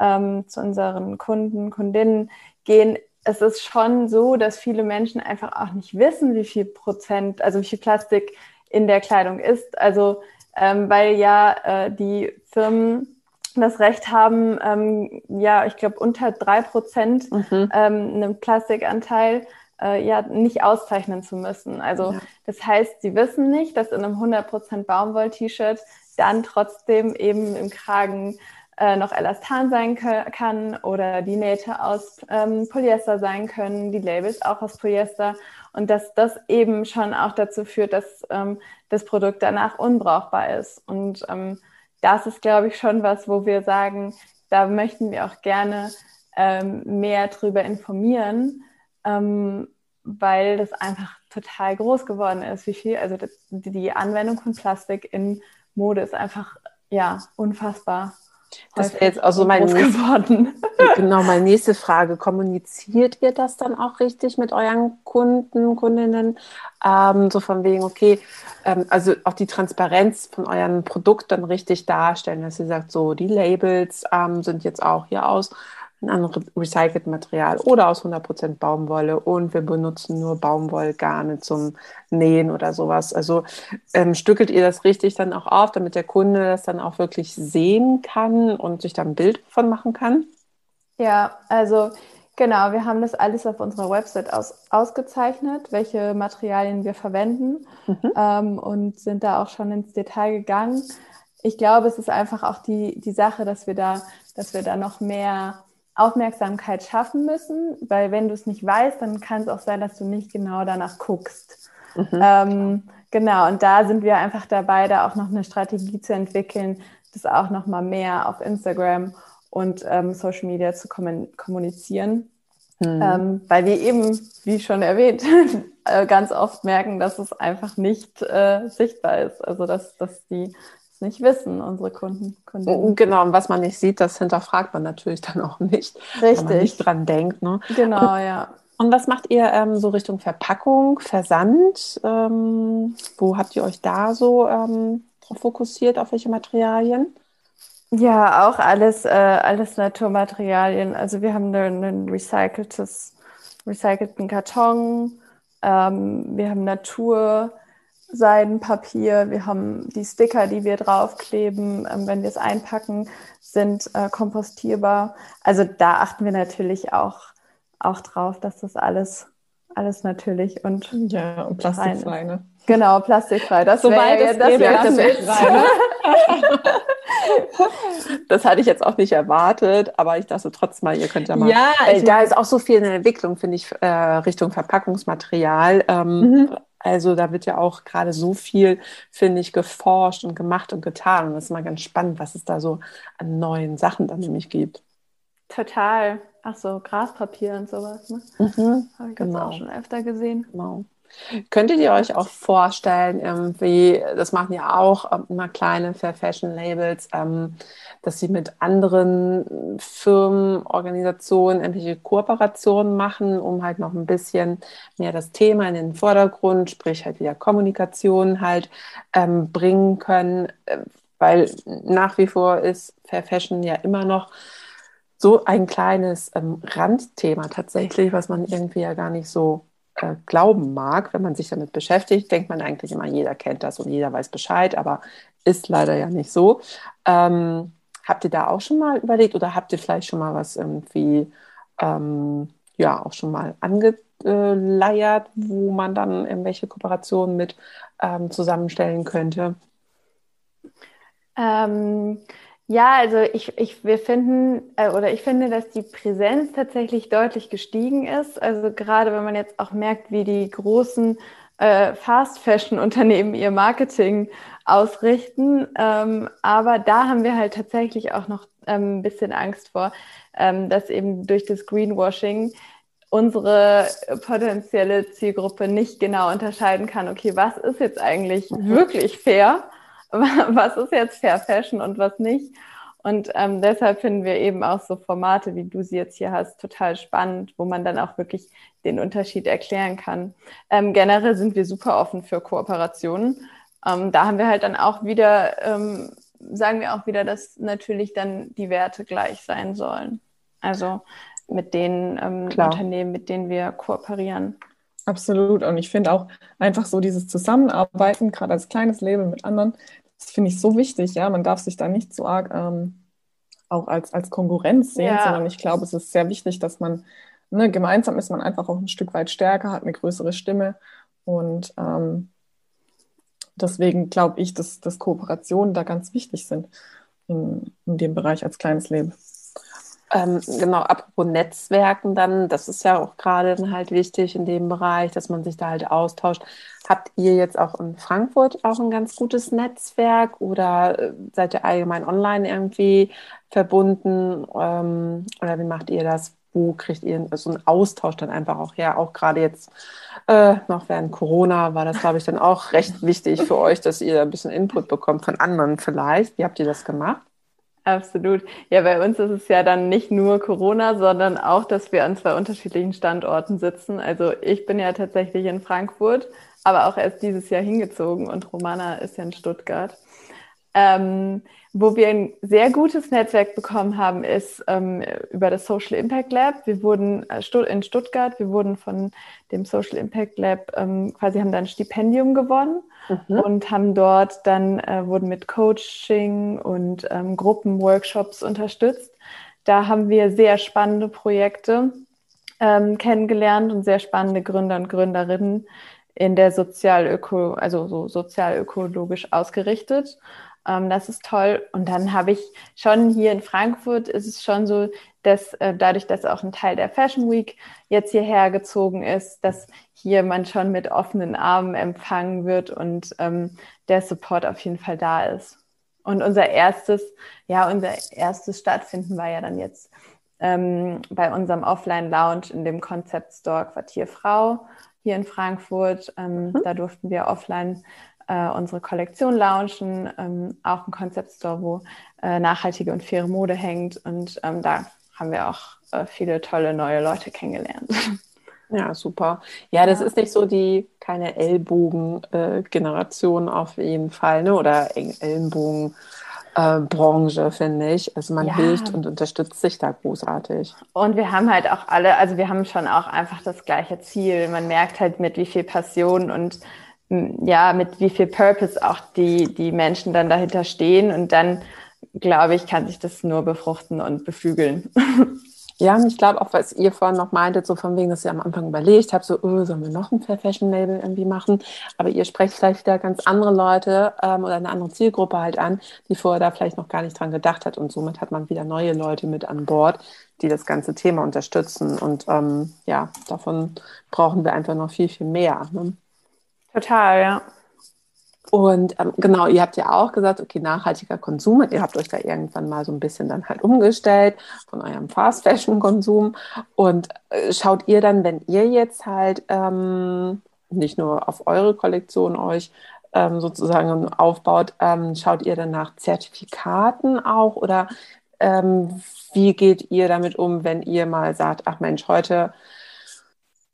ähm, zu unseren Kunden, Kundinnen gehen, es ist schon so, dass viele Menschen einfach auch nicht wissen, wie viel Prozent, also wie viel Plastik in der Kleidung ist. Also ähm, weil ja äh, die Firmen das Recht haben, ähm, ja, ich glaube, unter drei Prozent mhm. ähm, einen Plastikanteil äh, ja nicht auszeichnen zu müssen. Also ja. das heißt, sie wissen nicht, dass in einem 100% Baumwoll-T-Shirt dann trotzdem eben im Kragen äh, noch Elastan sein kann oder die Nähte aus ähm, Polyester sein können, die Labels auch aus Polyester und dass das eben schon auch dazu führt, dass ähm, das Produkt danach unbrauchbar ist. Und ähm, das ist, glaube ich, schon was, wo wir sagen, da möchten wir auch gerne ähm, mehr drüber informieren, ähm, weil das einfach total groß geworden ist, wie viel, also die Anwendung von Plastik in Mode ist einfach ja unfassbar. Das wäre jetzt also mein geworden. genau, meine nächste Frage. Kommuniziert ihr das dann auch richtig mit euren Kunden, Kundinnen? Ähm, so von wegen, okay, ähm, also auch die Transparenz von eurem Produkt dann richtig darstellen, dass ihr sagt, so die Labels ähm, sind jetzt auch hier aus an recyceltem Material oder aus 100% Baumwolle und wir benutzen nur Baumwollgarne zum Nähen oder sowas. Also ähm, stückelt ihr das richtig dann auch auf, damit der Kunde das dann auch wirklich sehen kann und sich da ein Bild von machen kann? Ja, also genau, wir haben das alles auf unserer Website aus, ausgezeichnet, welche Materialien wir verwenden mhm. ähm, und sind da auch schon ins Detail gegangen. Ich glaube, es ist einfach auch die, die Sache, dass wir da, dass wir da noch mehr Aufmerksamkeit schaffen müssen, weil wenn du es nicht weißt, dann kann es auch sein, dass du nicht genau danach guckst. Mhm. Ähm, genau, und da sind wir einfach dabei, da auch noch eine Strategie zu entwickeln, das auch noch mal mehr auf Instagram und ähm, Social Media zu kommunizieren. Mhm. Ähm, weil wir eben, wie schon erwähnt, äh, ganz oft merken, dass es einfach nicht äh, sichtbar ist. Also dass, dass die nicht wissen, unsere Kunden. Kunden. Genau, und was man nicht sieht, das hinterfragt man natürlich dann auch nicht. Richtig. Wenn man nicht dran denkt. Ne? Genau, und, ja. Und was macht ihr ähm, so Richtung Verpackung, Versand? Ähm, wo habt ihr euch da so ähm, drauf fokussiert, auf welche Materialien? Ja, auch alles, äh, alles Naturmaterialien. Also wir haben einen recyceltes, recycelten Karton, ähm, wir haben Natur, Seidenpapier, wir haben die Sticker, die wir draufkleben, ähm, wenn wir es einpacken, sind äh, kompostierbar. Also da achten wir natürlich auch, auch drauf, dass das alles, alles natürlich und ja und plastikfrei. Ne? Genau, plastikfrei. Das Soweit wär, es das geht, lassen wir rein. Ne? das hatte ich jetzt auch nicht erwartet, aber ich dachte trotzdem mal, ihr könnt ja mal. Ja, da ist auch so viel in der Entwicklung, finde ich, äh, Richtung Verpackungsmaterial. Ähm, mhm. Also da wird ja auch gerade so viel, finde ich, geforscht und gemacht und getan. Und das ist mal ganz spannend, was es da so an neuen Sachen dann nämlich gibt. Total. Ach so, Graspapier und sowas, ne? Mhm, Habe ich genau. auch schon öfter gesehen. Genau. Könntet ihr euch auch vorstellen, irgendwie, das machen ja auch ähm, immer kleine Fair Fashion Labels, ähm, dass sie mit anderen Firmen, Organisationen irgendwelche Kooperationen machen, um halt noch ein bisschen mehr das Thema in den Vordergrund, sprich halt wieder Kommunikation halt ähm, bringen können, äh, weil nach wie vor ist Fair Fashion ja immer noch so ein kleines ähm, Randthema tatsächlich, was man irgendwie ja gar nicht so äh, glauben mag, wenn man sich damit beschäftigt, denkt man eigentlich immer, jeder kennt das und jeder weiß Bescheid, aber ist leider ja nicht so. Ähm, habt ihr da auch schon mal überlegt oder habt ihr vielleicht schon mal was irgendwie, ähm, ja, auch schon mal angeleiert, wo man dann irgendwelche Kooperationen mit ähm, zusammenstellen könnte? Ähm, ja, also ich, ich, wir finden, äh, oder ich finde, dass die Präsenz tatsächlich deutlich gestiegen ist. Also gerade wenn man jetzt auch merkt, wie die großen äh, Fast-Fashion-Unternehmen ihr Marketing ausrichten. Ähm, aber da haben wir halt tatsächlich auch noch ähm, ein bisschen Angst vor, ähm, dass eben durch das Greenwashing unsere potenzielle Zielgruppe nicht genau unterscheiden kann, okay, was ist jetzt eigentlich mhm. wirklich fair was ist jetzt Fair Fashion und was nicht. Und ähm, deshalb finden wir eben auch so Formate, wie du sie jetzt hier hast, total spannend, wo man dann auch wirklich den Unterschied erklären kann. Ähm, generell sind wir super offen für Kooperationen. Ähm, da haben wir halt dann auch wieder, ähm, sagen wir auch wieder, dass natürlich dann die Werte gleich sein sollen. Also mit den ähm, Unternehmen, mit denen wir kooperieren. Absolut. Und ich finde auch einfach so dieses Zusammenarbeiten, gerade als kleines Label mit anderen, das finde ich so wichtig, ja. Man darf sich da nicht so arg ähm, auch als, als Konkurrenz sehen, ja. sondern ich glaube, es ist sehr wichtig, dass man, ne, gemeinsam ist man einfach auch ein Stück weit stärker, hat eine größere Stimme. Und ähm, deswegen glaube ich, dass, dass Kooperationen da ganz wichtig sind in, in dem Bereich als kleines Leben. Ähm, genau, apropos Netzwerken dann, das ist ja auch gerade halt wichtig in dem Bereich, dass man sich da halt austauscht. Habt ihr jetzt auch in Frankfurt auch ein ganz gutes Netzwerk oder äh, seid ihr allgemein online irgendwie verbunden? Ähm, oder wie macht ihr das? Wo kriegt ihr so einen Austausch dann einfach auch her? Auch gerade jetzt äh, noch während Corona war das, glaube ich, dann auch recht wichtig für euch, dass ihr ein bisschen Input bekommt von anderen vielleicht. Wie habt ihr das gemacht? Absolut. Ja, bei uns ist es ja dann nicht nur Corona, sondern auch, dass wir an zwei unterschiedlichen Standorten sitzen. Also ich bin ja tatsächlich in Frankfurt, aber auch erst dieses Jahr hingezogen und Romana ist ja in Stuttgart. Ähm, wo wir ein sehr gutes Netzwerk bekommen haben, ist ähm, über das Social Impact Lab. Wir wurden äh, in Stuttgart, wir wurden von dem Social Impact Lab ähm, quasi haben dann ein Stipendium gewonnen mhm. und haben dort dann äh, wurden mit Coaching und ähm, Gruppenworkshops unterstützt. Da haben wir sehr spannende Projekte ähm, kennengelernt und sehr spannende Gründer und Gründerinnen in der sozialöko, also so sozialökologisch ausgerichtet. Ähm, das ist toll. Und dann habe ich schon hier in Frankfurt ist es schon so, dass äh, dadurch, dass auch ein Teil der Fashion Week jetzt hierher gezogen ist, dass hier man schon mit offenen Armen empfangen wird und ähm, der Support auf jeden Fall da ist. Und unser erstes, ja, unser erstes Stattfinden war ja dann jetzt ähm, bei unserem Offline-Lounge in dem Concept Store Quartier Frau hier in Frankfurt. Ähm, mhm. Da durften wir offline äh, unsere Kollektion launchen, ähm, auch ein Concept Store, wo äh, nachhaltige und faire Mode hängt. Und ähm, da haben wir auch äh, viele tolle neue Leute kennengelernt. Ja, super. Ja, das ja. ist nicht so die keine Ellbogen-Generation auf jeden Fall, ne? Oder Ellenbogen. Äh, Branche, finde ich. Also man ja. hilft und unterstützt sich da großartig. Und wir haben halt auch alle, also wir haben schon auch einfach das gleiche Ziel. Man merkt halt mit wie viel Passion und ja, mit wie viel Purpose auch die, die Menschen dann dahinter stehen. Und dann, glaube ich, kann sich das nur befruchten und beflügeln. Ja, und ich glaube auch, was ihr vorhin noch meintet, so von wegen, dass ihr am Anfang überlegt habt, so, oh, sollen wir noch ein Fair Fashion Label irgendwie machen? Aber ihr sprecht vielleicht da ganz andere Leute ähm, oder eine andere Zielgruppe halt an, die vorher da vielleicht noch gar nicht dran gedacht hat. Und somit hat man wieder neue Leute mit an Bord, die das ganze Thema unterstützen. Und ähm, ja, davon brauchen wir einfach noch viel, viel mehr. Ne? Total, ja. Und ähm, genau, ihr habt ja auch gesagt, okay, nachhaltiger Konsum. Ihr habt euch da irgendwann mal so ein bisschen dann halt umgestellt von eurem Fast Fashion Konsum. Und äh, schaut ihr dann, wenn ihr jetzt halt ähm, nicht nur auf eure Kollektion euch ähm, sozusagen aufbaut, ähm, schaut ihr dann nach Zertifikaten auch oder ähm, wie geht ihr damit um, wenn ihr mal sagt, ach Mensch, heute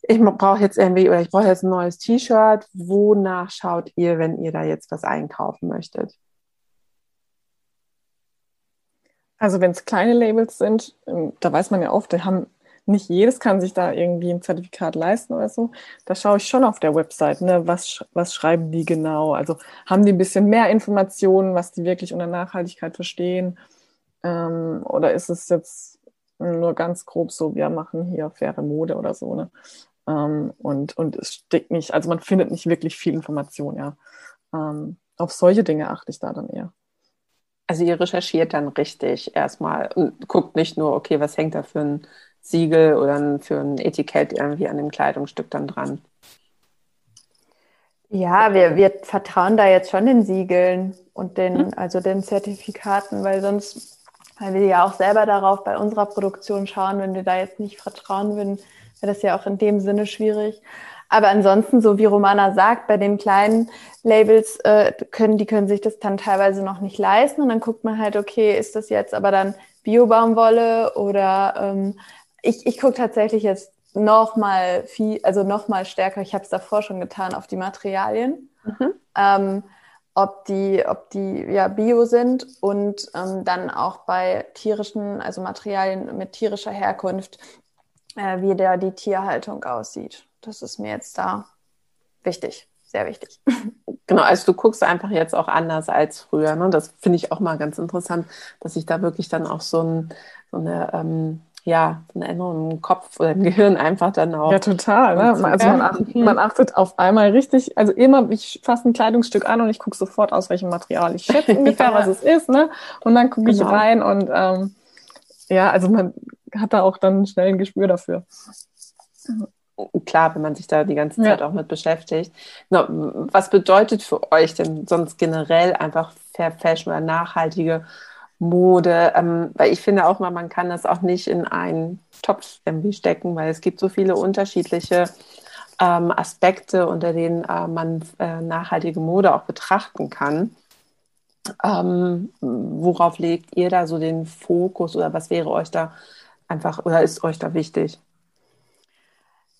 ich brauche jetzt irgendwie oder ich brauche jetzt ein neues T-Shirt. Wonach schaut ihr, wenn ihr da jetzt was einkaufen möchtet? Also wenn es kleine Labels sind, ähm, da weiß man ja oft, die haben nicht jedes kann sich da irgendwie ein Zertifikat leisten oder so. Da schaue ich schon auf der Website, ne, was, was schreiben die genau? Also haben die ein bisschen mehr Informationen, was die wirklich unter Nachhaltigkeit verstehen? Ähm, oder ist es jetzt nur ganz grob so, wir machen hier faire Mode oder so, ne? Ähm, und, und es steckt nicht, also man findet nicht wirklich viel Information, ja. Ähm, auf solche Dinge achte ich da dann eher. Also ihr recherchiert dann richtig erstmal und guckt nicht nur, okay, was hängt da für ein Siegel oder für ein Etikett irgendwie an dem Kleidungsstück dann dran. Ja, wir, wir vertrauen da jetzt schon den Siegeln und den, hm. also den Zertifikaten, weil sonst, weil wir ja auch selber darauf bei unserer Produktion schauen, wenn wir da jetzt nicht vertrauen würden, wäre das ja auch in dem Sinne schwierig. Aber ansonsten, so wie Romana sagt, bei den kleinen Labels äh, können, die können sich das dann teilweise noch nicht leisten. Und dann guckt man halt, okay, ist das jetzt aber dann Biobaumwolle oder ähm, ich, ich gucke tatsächlich jetzt noch mal viel, also noch mal stärker, ich habe es davor schon getan, auf die Materialien. Mhm. Ähm, ob die, ob die ja bio sind und ähm, dann auch bei tierischen, also Materialien mit tierischer Herkunft, äh, wie da die Tierhaltung aussieht. Das ist mir jetzt da wichtig, sehr wichtig. Genau, also du guckst einfach jetzt auch anders als früher. Ne? Das finde ich auch mal ganz interessant, dass sich da wirklich dann auch so, ein, so eine ähm, ja, eine Änderung im Kopf oder im Gehirn einfach dann auch. Ja, total. Ne? Also man achtet, man achtet, auf einmal richtig, also immer, ich fasse ein Kleidungsstück an und ich gucke sofort aus welchem Material. Ich schätze ungefähr, ja. was es ist, ne? Und dann gucke ich genau. rein und ähm, ja, also man hat da auch dann schnell ein Gespür dafür. Klar, wenn man sich da die ganze Zeit ja. auch mit beschäftigt. Was bedeutet für euch denn sonst generell einfach Fair Fashion oder nachhaltige Mode? Ähm, weil ich finde auch mal, man kann das auch nicht in einen Topf irgendwie stecken, weil es gibt so viele unterschiedliche ähm, Aspekte, unter denen äh, man äh, nachhaltige Mode auch betrachten kann. Ähm, worauf legt ihr da so den Fokus oder was wäre euch da einfach oder ist euch da wichtig?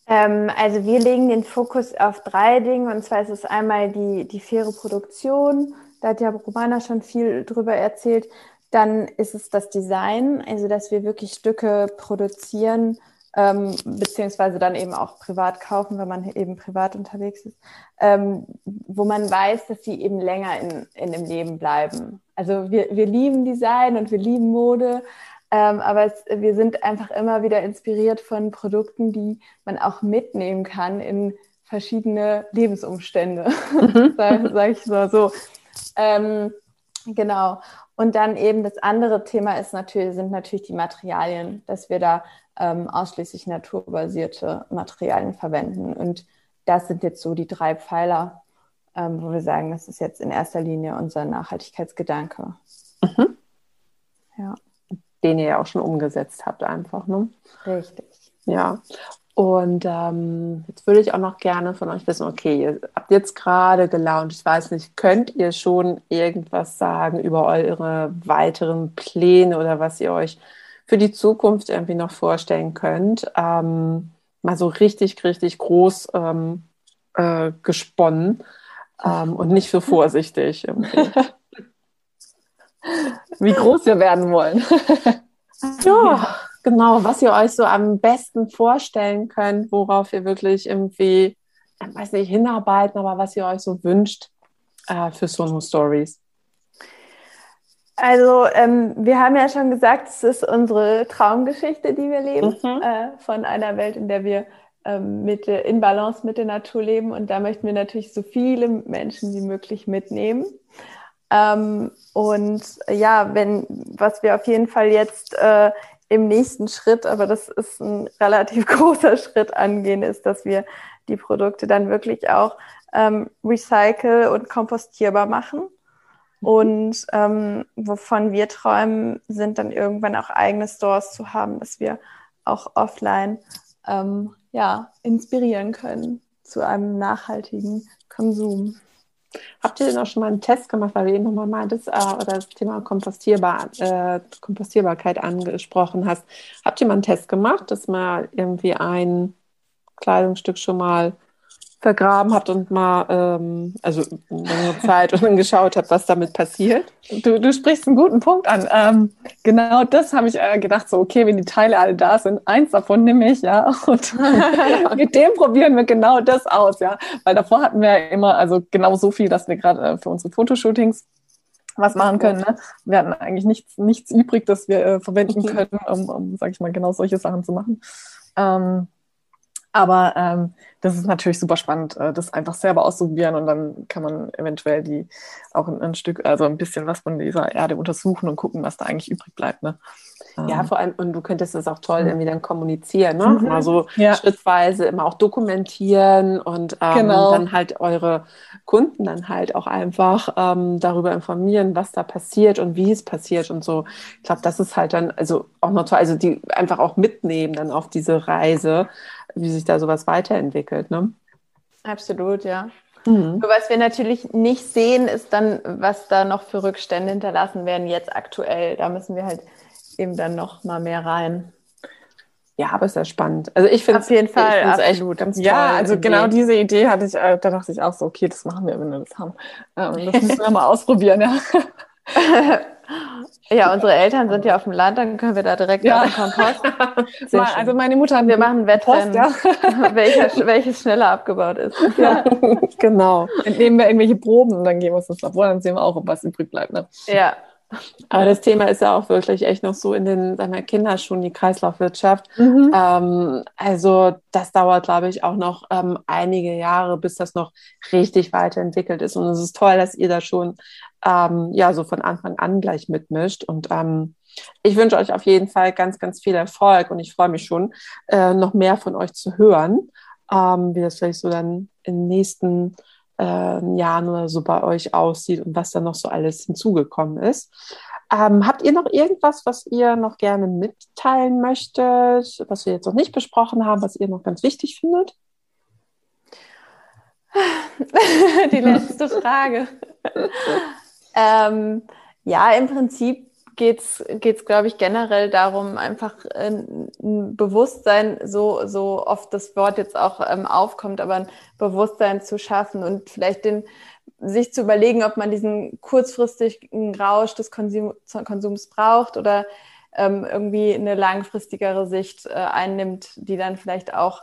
Ähm, also wir legen den Fokus auf drei Dinge und zwar ist es einmal die, die faire Produktion, da hat ja Romana schon viel drüber erzählt. Dann ist es das Design, also dass wir wirklich Stücke produzieren, ähm, beziehungsweise dann eben auch privat kaufen, wenn man eben privat unterwegs ist, ähm, wo man weiß, dass sie eben länger in, in dem Leben bleiben. Also wir, wir lieben Design und wir lieben Mode, ähm, aber es, wir sind einfach immer wieder inspiriert von Produkten, die man auch mitnehmen kann in verschiedene Lebensumstände, mhm. sage sag ich so. so. Ähm, genau. Und dann eben das andere Thema ist natürlich, sind natürlich die Materialien, dass wir da ähm, ausschließlich naturbasierte Materialien verwenden. Und das sind jetzt so die drei Pfeiler, ähm, wo wir sagen, das ist jetzt in erster Linie unser Nachhaltigkeitsgedanke. Mhm. Ja. Den ihr ja auch schon umgesetzt habt, einfach, ne? Richtig. Ja. Und ähm, jetzt würde ich auch noch gerne von euch wissen, okay, ihr habt jetzt gerade gelauncht, ich weiß nicht, könnt ihr schon irgendwas sagen über eure weiteren Pläne oder was ihr euch für die Zukunft irgendwie noch vorstellen könnt. Ähm, mal so richtig, richtig groß ähm, äh, gesponnen ähm, und nicht so vorsichtig. Wie groß wir werden wollen. ja, genau, was ihr euch so am besten vorstellen könnt, worauf ihr wirklich irgendwie, ich weiß nicht, hinarbeiten, aber was ihr euch so wünscht äh, für Sono Stories. Also ähm, wir haben ja schon gesagt, es ist unsere Traumgeschichte, die wir leben, mhm. äh, von einer Welt, in der wir ähm, mit, in Balance mit der Natur leben. Und da möchten wir natürlich so viele Menschen wie möglich mitnehmen. Ähm, und ja, wenn, was wir auf jeden Fall jetzt äh, im nächsten Schritt, aber das ist ein relativ großer Schritt angehen, ist, dass wir die Produkte dann wirklich auch ähm, recycle und kompostierbar machen. Mhm. Und ähm, wovon wir träumen, sind dann irgendwann auch eigene Stores zu haben, dass wir auch offline ähm, ja, inspirieren können zu einem nachhaltigen Konsum. Habt ihr denn auch schon mal einen Test gemacht, weil du eben nochmal meintest, äh, oder das Thema Kompostierbar, äh, Kompostierbarkeit angesprochen hast? Habt ihr mal einen Test gemacht, dass mal irgendwie ein Kleidungsstück schon mal vergraben habt und mal, ähm, also längere Zeit und dann geschaut habt, was damit passiert. Du, du sprichst einen guten Punkt an. Ähm, genau das habe ich äh, gedacht, so, okay, wenn die Teile alle da sind, eins davon nehme ich, ja, und mit dem probieren wir genau das aus, ja, weil davor hatten wir ja immer, also genau so viel, dass wir gerade äh, für unsere Fotoshootings was machen können. Ne? Wir hatten eigentlich nichts, nichts übrig, das wir äh, verwenden können, um, um sage ich mal, genau solche Sachen zu machen. Ähm, aber ähm, das ist natürlich super spannend, äh, das einfach selber auszuprobieren und dann kann man eventuell die auch ein, ein, Stück, also ein bisschen was von dieser Erde untersuchen und gucken, was da eigentlich übrig bleibt. Ne? Ja, ähm. vor allem, und du könntest das auch toll irgendwie dann kommunizieren, ne? Mhm. Also ja. schrittweise immer auch dokumentieren und ähm, genau. dann halt eure Kunden dann halt auch einfach ähm, darüber informieren, was da passiert und wie es passiert und so. Ich glaube, das ist halt dann also auch noch toll, also die einfach auch mitnehmen dann auf diese Reise, wie sich da sowas weiterentwickelt, ne? Absolut, ja. Mhm. Was wir natürlich nicht sehen, ist dann, was da noch für Rückstände hinterlassen werden jetzt aktuell. Da müssen wir halt eben dann noch mal mehr rein. Ja, aber ist ja spannend. Also ich finde es auf jeden Fall absolut ganz toll. Ja, also Idee. genau diese Idee hatte ich, da dachte ich auch so, okay, das machen wir, wenn wir das haben. Ähm, das müssen wir mal ausprobieren, ja. Ja, unsere Eltern sind ja auf dem Land, dann können wir da direkt ja. auf den Kompost. Mal, also meine Mutter hat Wir machen Wettrennen, ja. welches, welches schneller abgebaut ist. Ja, genau. Entnehmen wir irgendwelche Proben und dann gehen wir uns das Labor, dann sehen wir auch, ob was übrig bleibt. Ne? Ja, aber das Thema ist ja auch wirklich echt noch so in den sagen Kinderschuhen, die Kreislaufwirtschaft. Mhm. Ähm, also das dauert, glaube ich, auch noch ähm, einige Jahre, bis das noch richtig weiterentwickelt ist. Und es ist toll, dass ihr da schon ähm, ja so von Anfang an gleich mitmischt. Und ähm, ich wünsche euch auf jeden Fall ganz, ganz viel Erfolg und ich freue mich schon, äh, noch mehr von euch zu hören, ähm, wie das vielleicht so dann in den nächsten äh, Jahren oder so bei euch aussieht und was da noch so alles hinzugekommen ist. Ähm, habt ihr noch irgendwas, was ihr noch gerne mitteilen möchtet, was wir jetzt noch nicht besprochen haben, was ihr noch ganz wichtig findet? Die letzte Frage. ähm, ja, im Prinzip geht es, glaube ich, generell darum, einfach ein Bewusstsein, so, so oft das Wort jetzt auch ähm, aufkommt, aber ein Bewusstsein zu schaffen und vielleicht den, sich zu überlegen, ob man diesen kurzfristigen Rausch des Konsum, Konsums braucht oder ähm, irgendwie eine langfristigere Sicht äh, einnimmt, die dann vielleicht auch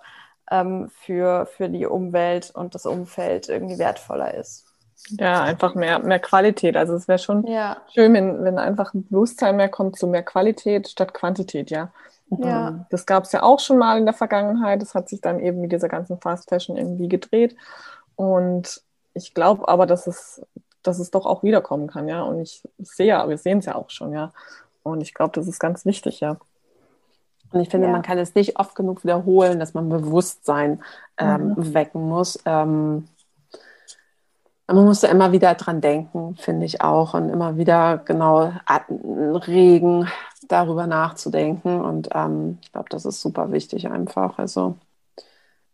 ähm, für, für die Umwelt und das Umfeld irgendwie wertvoller ist. Ja, einfach mehr, mehr Qualität. Also es wäre schon ja. schön, wenn, wenn einfach ein Bewusstsein mehr kommt zu mehr Qualität statt Quantität, ja. ja. Ähm, das gab es ja auch schon mal in der Vergangenheit. Das hat sich dann eben mit dieser ganzen Fast Fashion irgendwie gedreht. Und ich glaube aber, dass es, dass es doch auch wiederkommen kann, ja. Und ich sehe ja, wir sehen es ja auch schon, ja. Und ich glaube, das ist ganz wichtig, ja. Und ich finde, ja. man kann es nicht oft genug wiederholen, dass man Bewusstsein ähm, mhm. wecken muss. Ähm, man muss da immer wieder dran denken, finde ich auch, und immer wieder genau regen, darüber nachzudenken. Und ähm, ich glaube, das ist super wichtig einfach. Also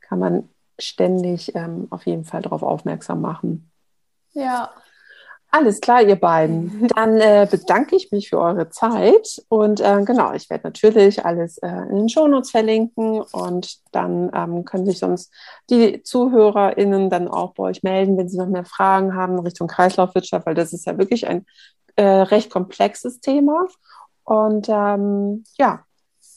kann man ständig ähm, auf jeden Fall darauf aufmerksam machen. Ja, alles klar, ihr beiden. Dann äh, bedanke ich mich für eure Zeit und äh, genau, ich werde natürlich alles äh, in den Shownotes verlinken und dann ähm, können sich sonst die ZuhörerInnen dann auch bei euch melden, wenn sie noch mehr Fragen haben Richtung Kreislaufwirtschaft, weil das ist ja wirklich ein äh, recht komplexes Thema. Und ähm, ja.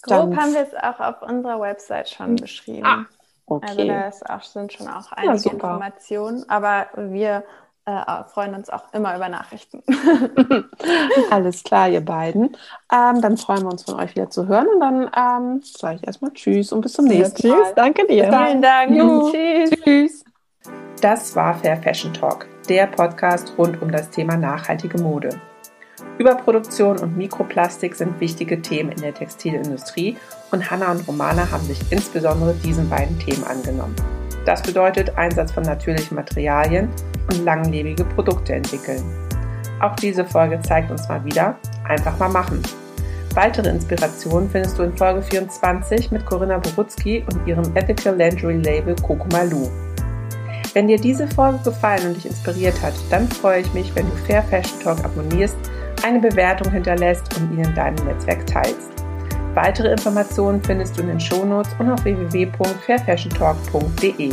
Grob haben wir es auch auf unserer Website schon beschrieben. Ah, okay. Also da auch, sind schon auch einige ja, Informationen, aber wir äh, freuen uns auch immer über Nachrichten. Alles klar, ihr beiden. Ähm, dann freuen wir uns von euch wieder zu hören und dann ähm, sage ich erstmal Tschüss und bis zum nächsten ja, Mal. Tschüss, danke dir. Vielen Dank. Tschüss. Tschüss. Das war Fair Fashion Talk, der Podcast rund um das Thema nachhaltige Mode. Überproduktion und Mikroplastik sind wichtige Themen in der Textilindustrie und Hanna und Romana haben sich insbesondere diesen beiden Themen angenommen. Das bedeutet Einsatz von natürlichen Materialien und langlebige Produkte entwickeln. Auch diese Folge zeigt uns mal wieder, einfach mal machen. Weitere Inspirationen findest du in Folge 24 mit Corinna Borutzki und ihrem Ethical Lingerie Label Kokomalu. Wenn dir diese Folge gefallen und dich inspiriert hat, dann freue ich mich, wenn du Fair Fashion Talk abonnierst, eine Bewertung hinterlässt und ihn in deinem Netzwerk teilst. Weitere Informationen findest du in den Shownotes und auf www.fairfashiontalk.de.